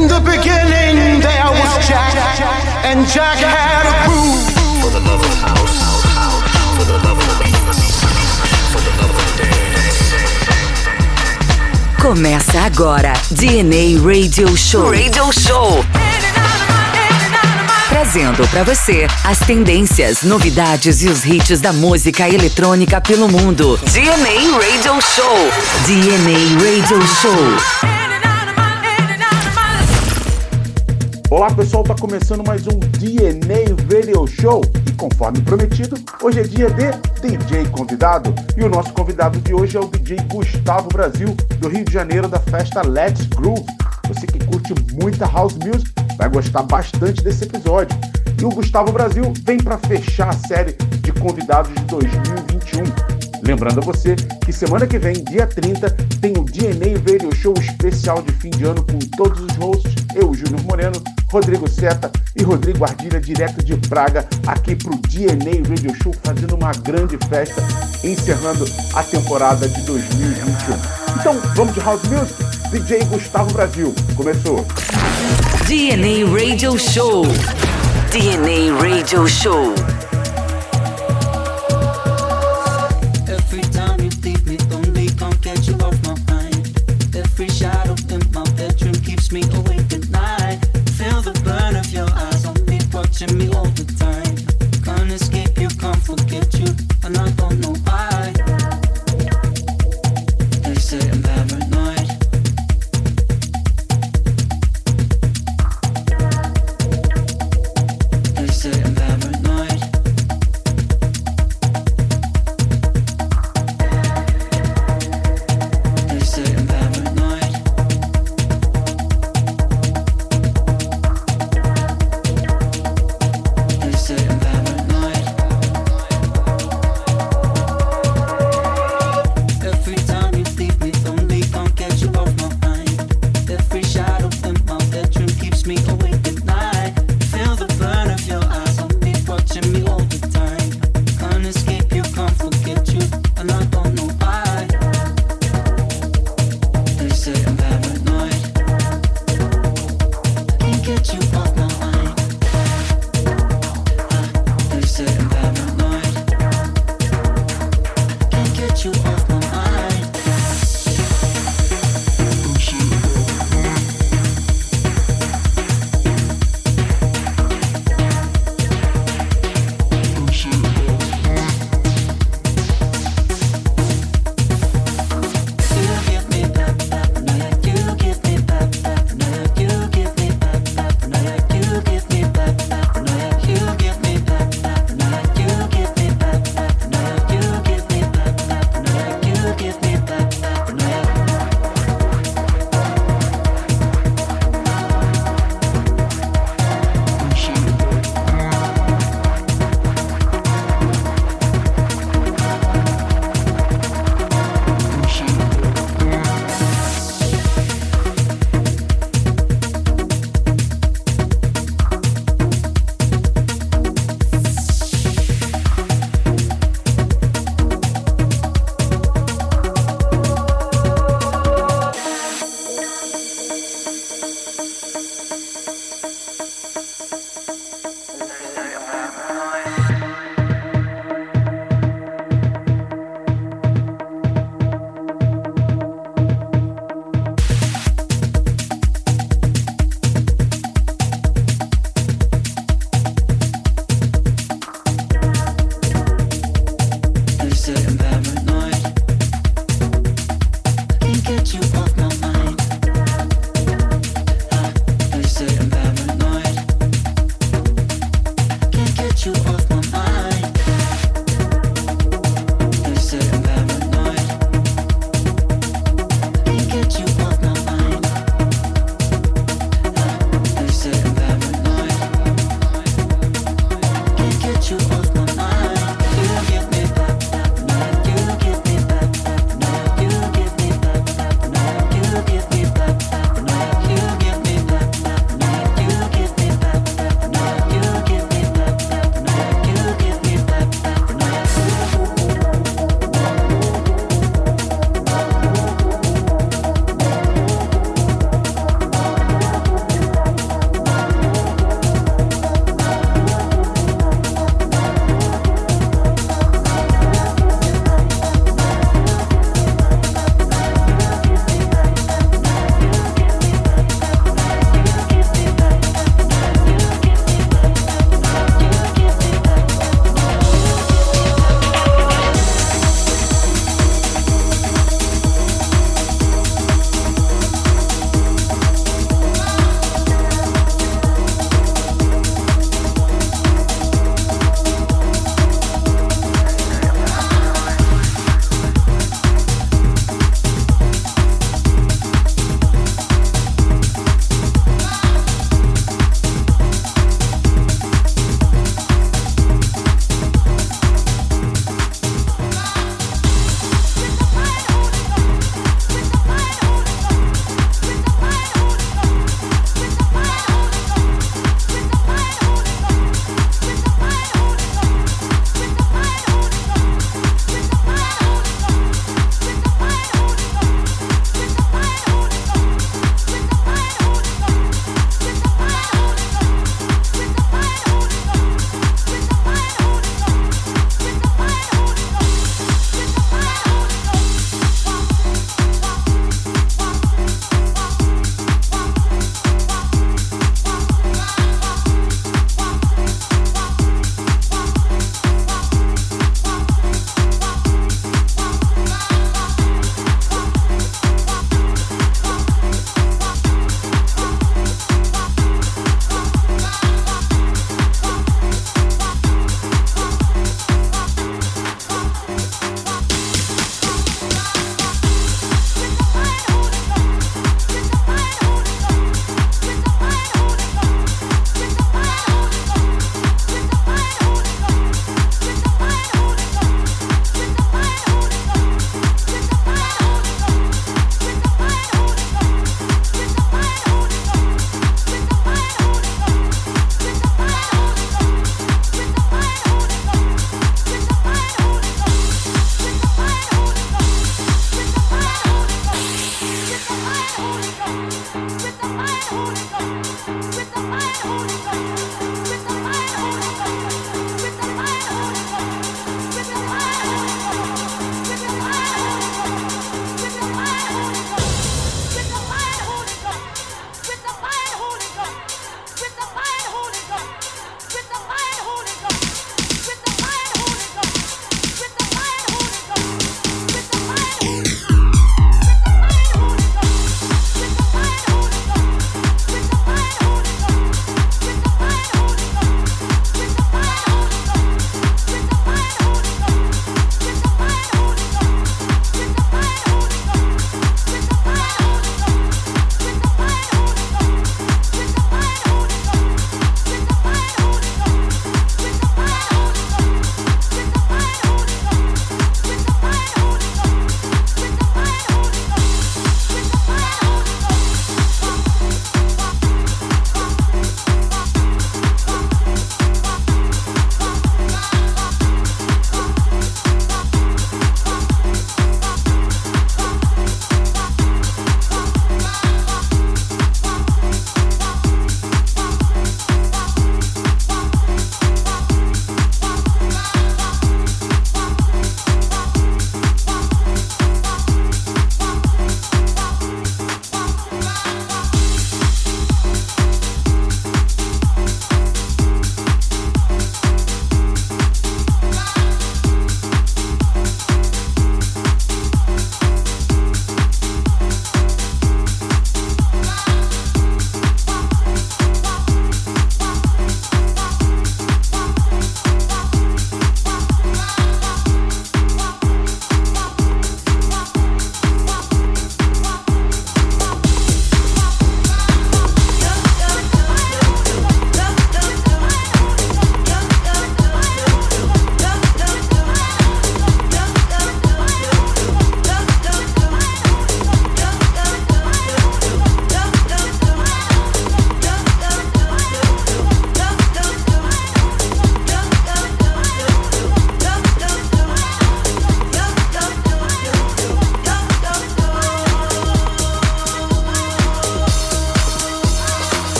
In the beginning, there was Jack, and Jack had a groove. For the love of house, for the love of for the love of dance. Começa agora DNA Radio Show. Radio Show. Trazendo para você as tendências, novidades e os hits da música eletrônica pelo mundo. DNA Radio Show. DNA Radio Show. Olá pessoal, tá começando mais um DNA Radio Show e conforme prometido, hoje é dia de DJ convidado e o nosso convidado de hoje é o DJ Gustavo Brasil do Rio de Janeiro da festa Let's Groove. Você que curte muita house music vai gostar bastante desse episódio. E o Gustavo Brasil vem para fechar a série de convidados de 2021. Lembrando a você que semana que vem, dia 30, tem o DNA Radio Show especial de fim de ano com todos os hosts, eu, Júnior Moreno, Rodrigo Seta e Rodrigo Ardilha, direto de Praga, aqui pro DNA Radio Show, fazendo uma grande festa, encerrando a temporada de 2021. Então, vamos de House Music? DJ Gustavo Brasil, começou. DNA Radio Show. DNA Radio Show.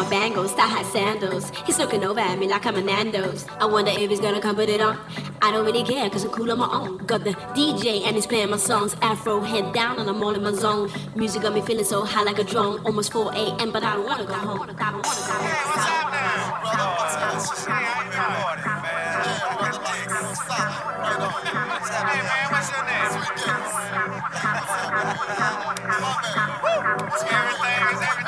Bangles, thigh high sandals. He's looking over at me like I'm a Nando's. I wonder if he's gonna come put it on. I don't really care, cause I'm cool on my own. Got the DJ and he's playing my songs. Afro head down and I'm all in my zone. Music got me feeling so high like a drone. Almost 4 a.m., but I don't wanna go home. I don't wanna go home. Hey, what's happening? Brother, what's up? Doing, man? Hey, man, what's your name? Everything is everything.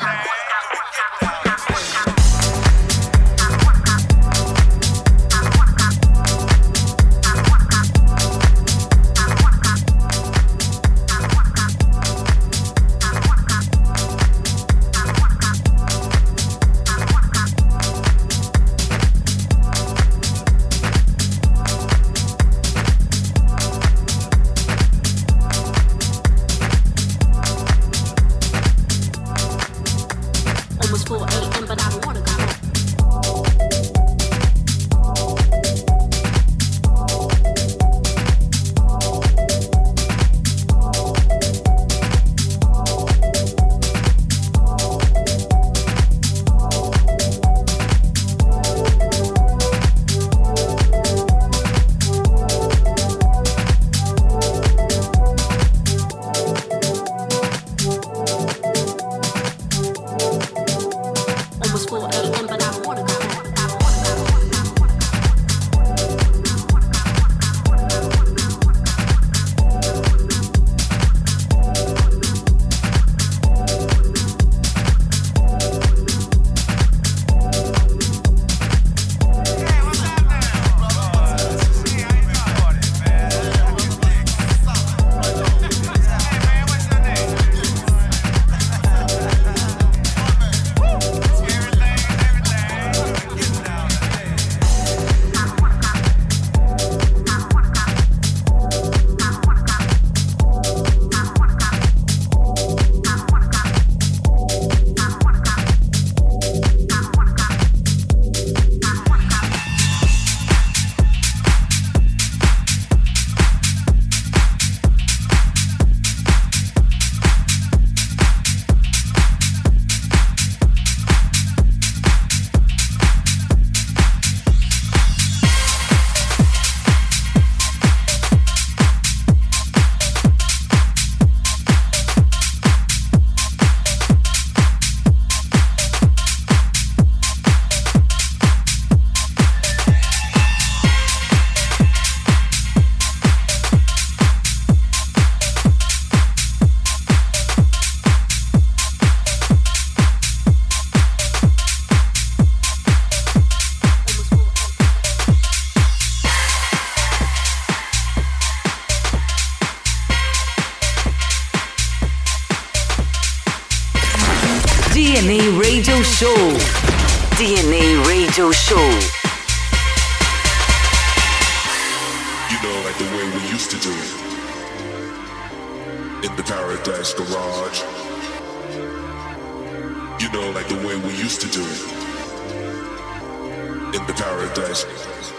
Paradise.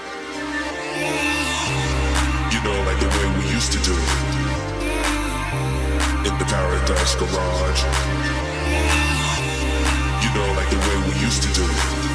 You know, like the way we used to do it. In the Paradise Garage. You know, like the way we used to do.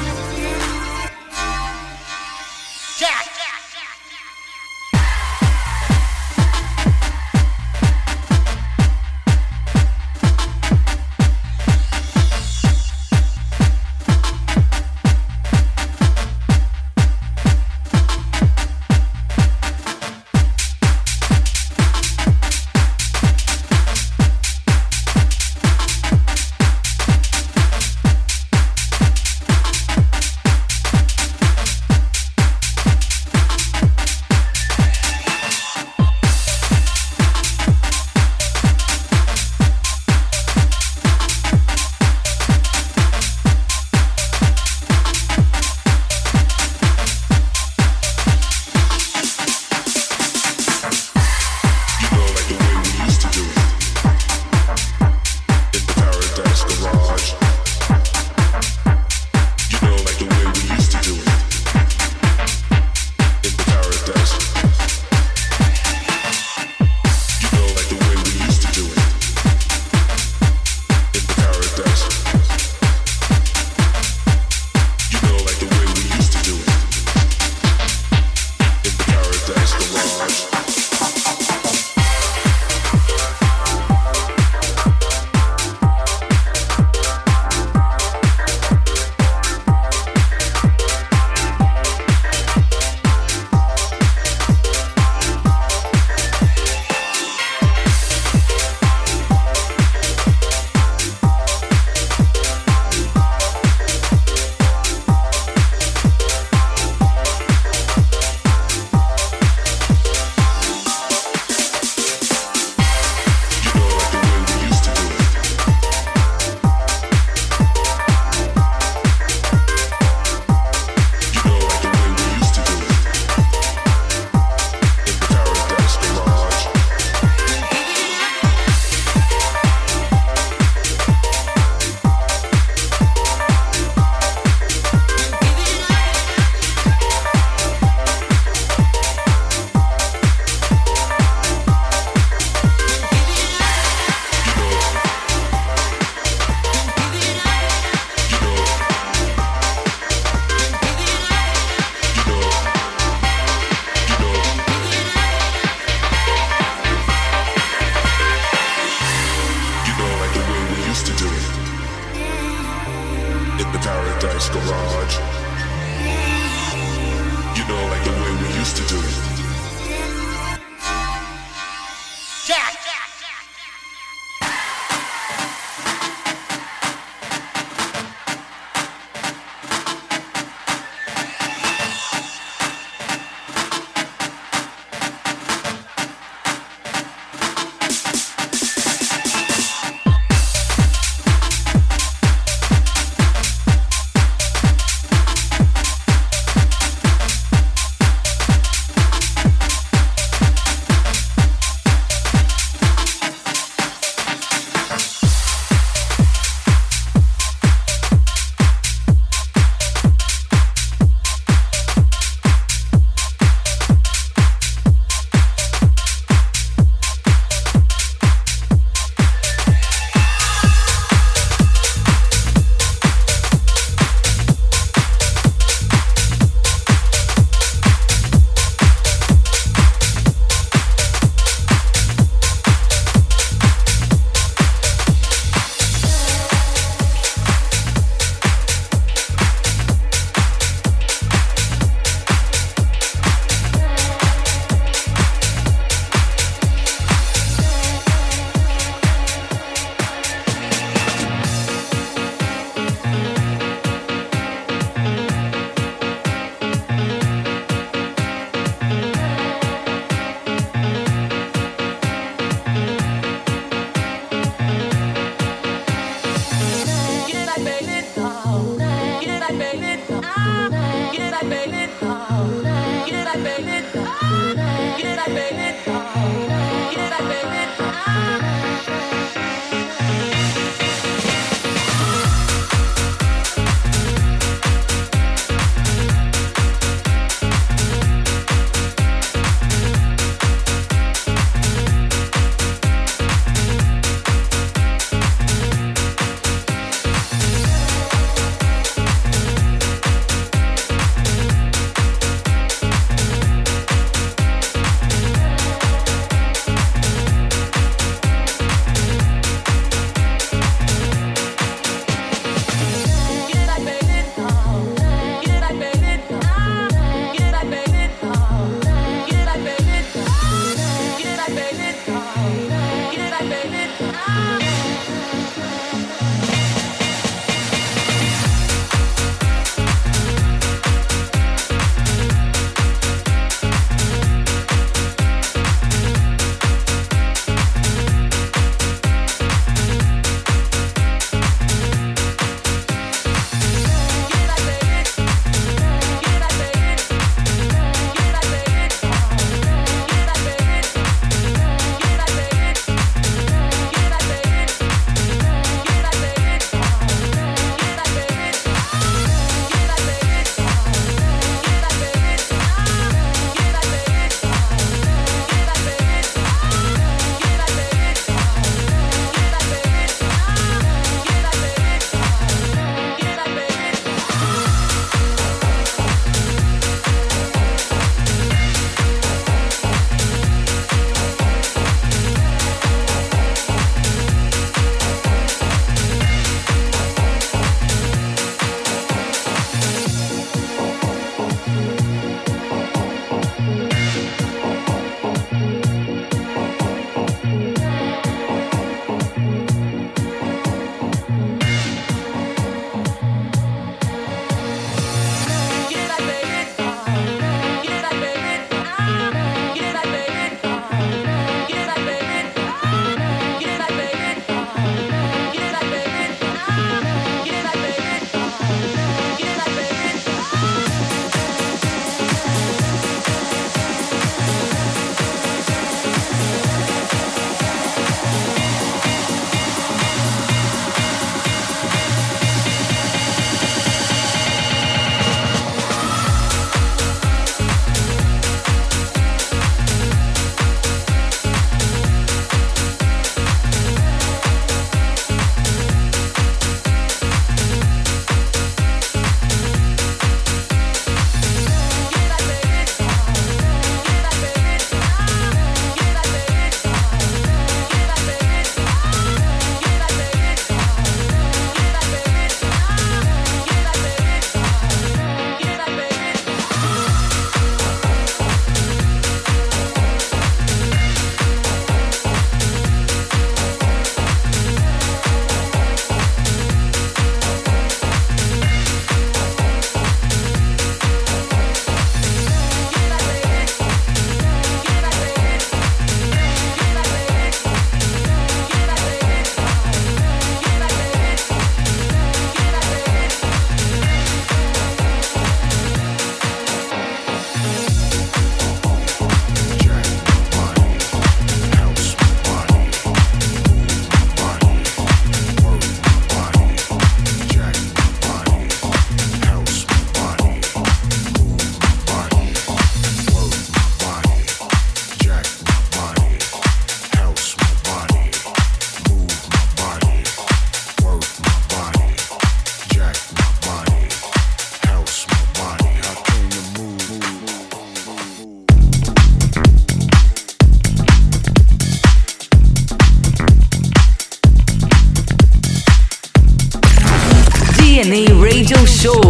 Show.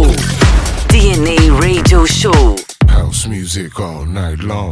DNA Radio Show. House music all night long.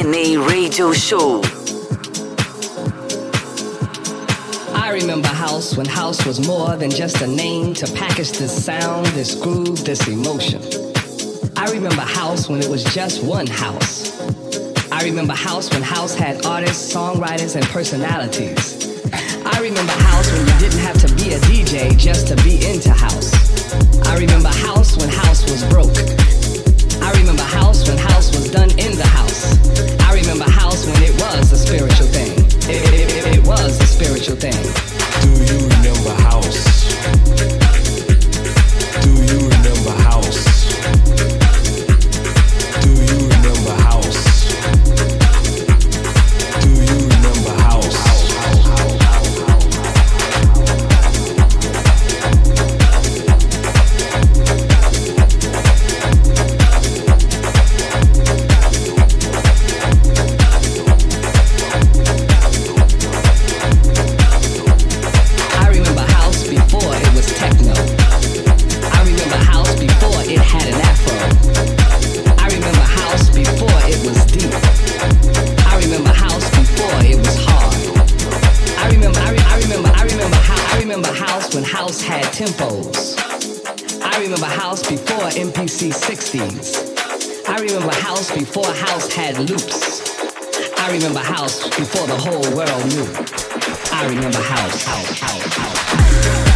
DNA Radio Show. I remember house when house was more than just a name to package this sound, this groove, this emotion. I remember house when it was just one house. I remember house when house had artists, songwriters, and personalities. I remember house when you didn't have to be a DJ just to be into house. I remember house when house was broke. I remember house when house was done in the house. When it was a spiritual thing. It was a spiritual thing. Do you remember house? 60s. I remember house before house had loops. I remember house before the whole world knew. I remember house, house, house, house.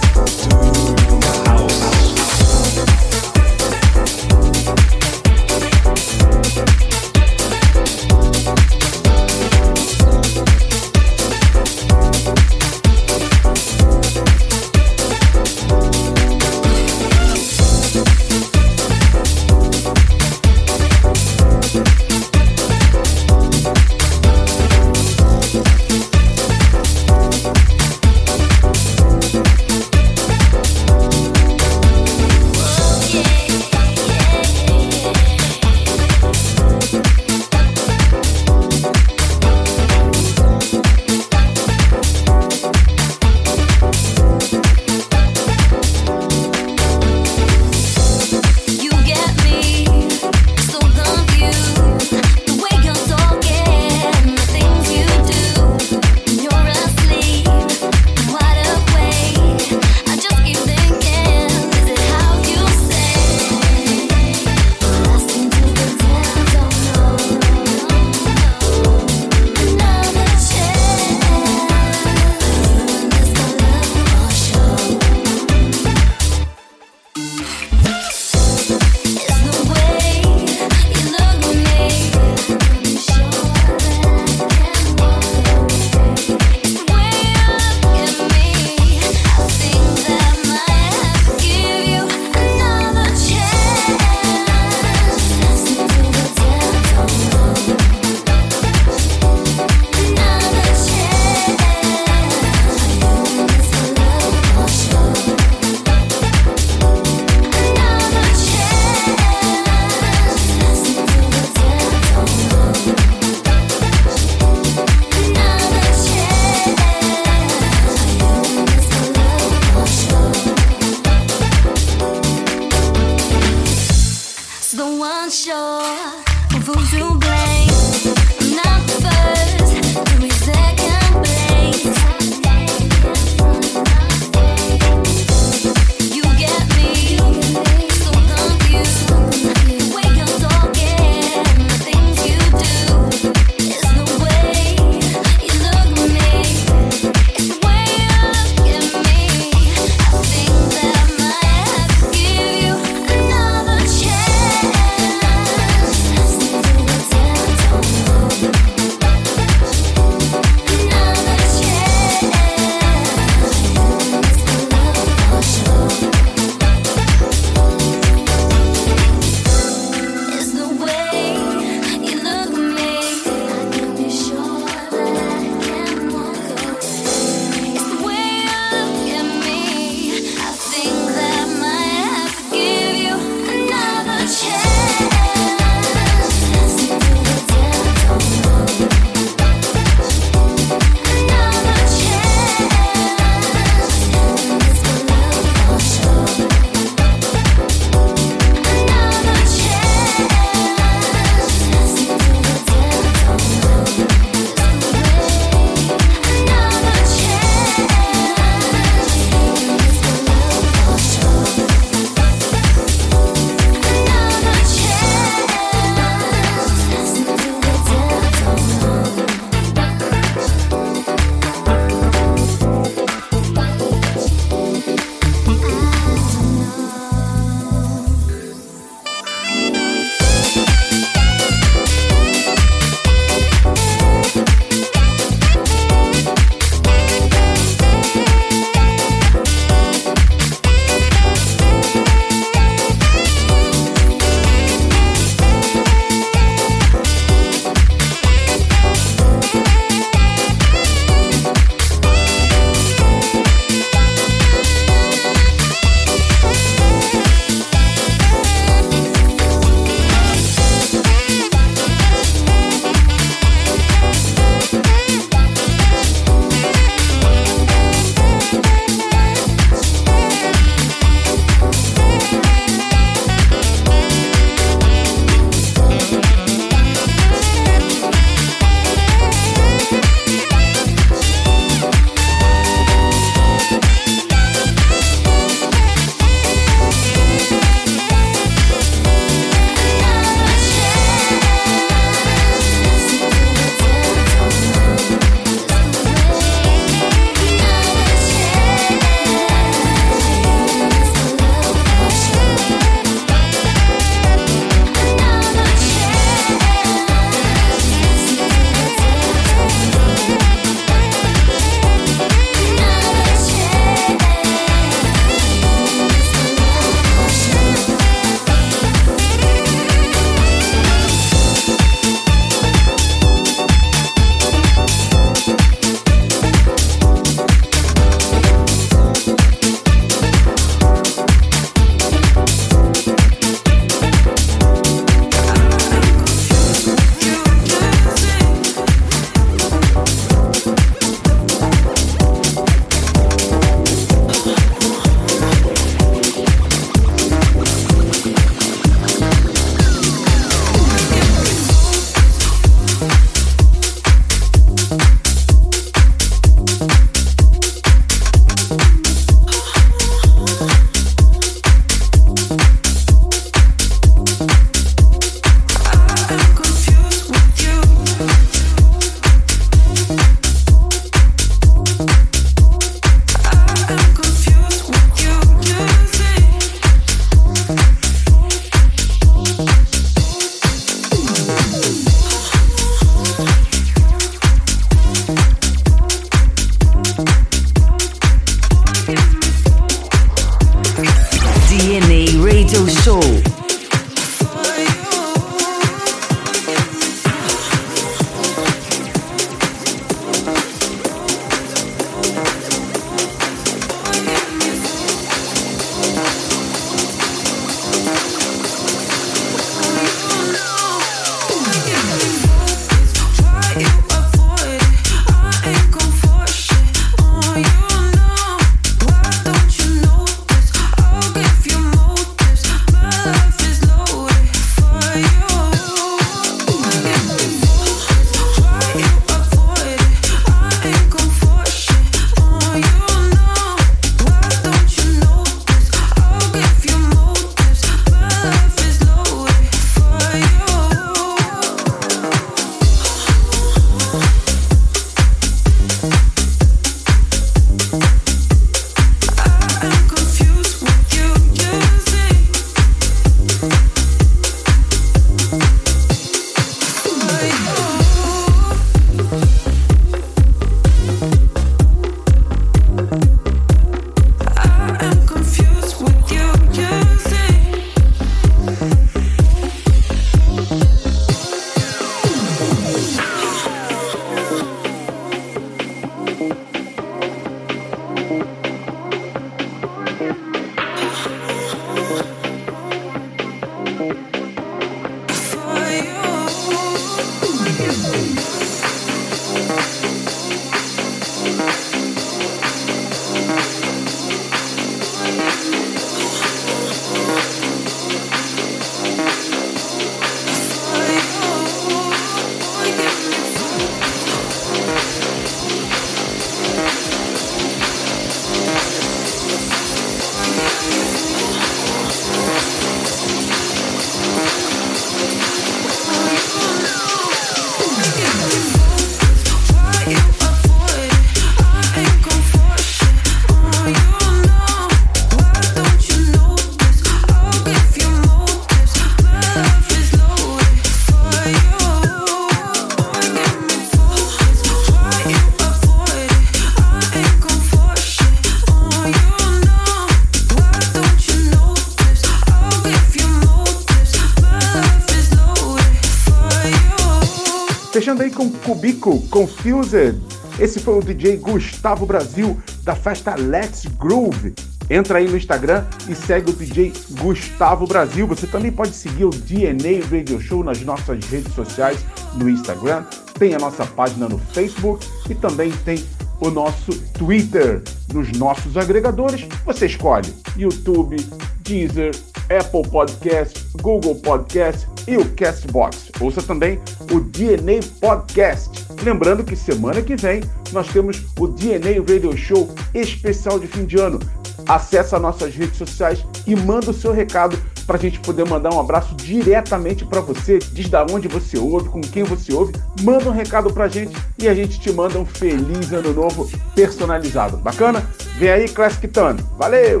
Confused. Esse foi o DJ Gustavo Brasil, da festa Let's Groove. Entra aí no Instagram e segue o DJ Gustavo Brasil. Você também pode seguir o DNA Radio Show nas nossas redes sociais, no Instagram, tem a nossa página no Facebook e também tem o nosso Twitter. Nos nossos agregadores, você escolhe YouTube, Deezer, Apple Podcast, Google Podcast e o Castbox. Ouça também o DNA Podcast. Lembrando que semana que vem nós temos o DNA Radio Show especial de fim de ano. Acesse as nossas redes sociais e manda o seu recado para a gente poder mandar um abraço diretamente para você. Diz da onde você ouve, com quem você ouve. Manda um recado para a gente e a gente te manda um feliz ano novo personalizado. Bacana? Vem aí, Classic Tan. Valeu!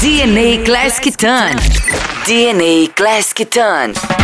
DNA Classic Ton. DNA Classic Ton.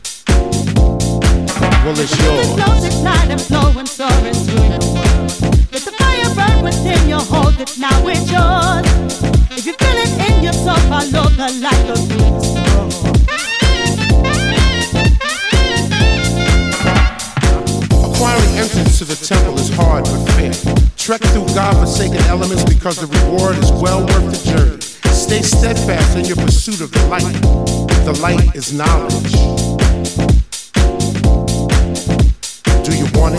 Well, it's yours. flows at night and flowing, soaring through the world. Let the fire burn within you, hold it now, it's yours. If you feel it in your soul, follow the light, go through. Acquiring entrance to the temple is hard but fair. Trek through God-forsaken elements because the reward is well worth the journey. Stay steadfast in your pursuit of the light. The light is knowledge. You it?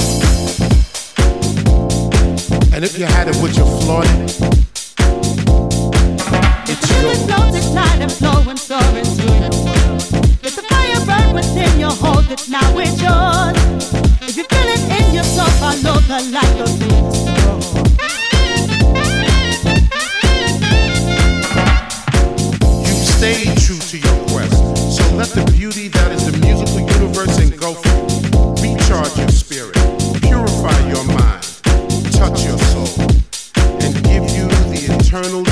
And if you had it, would you flaunt it? It's Music yours. flows at night and flowing, through the world. Let the fire burn within you, hold it now, it's yours. If you feel it in your soul, follow the light, the storm. You've stayed true to your quest. So let the beauty that is the musical universe your soul, and give you the eternal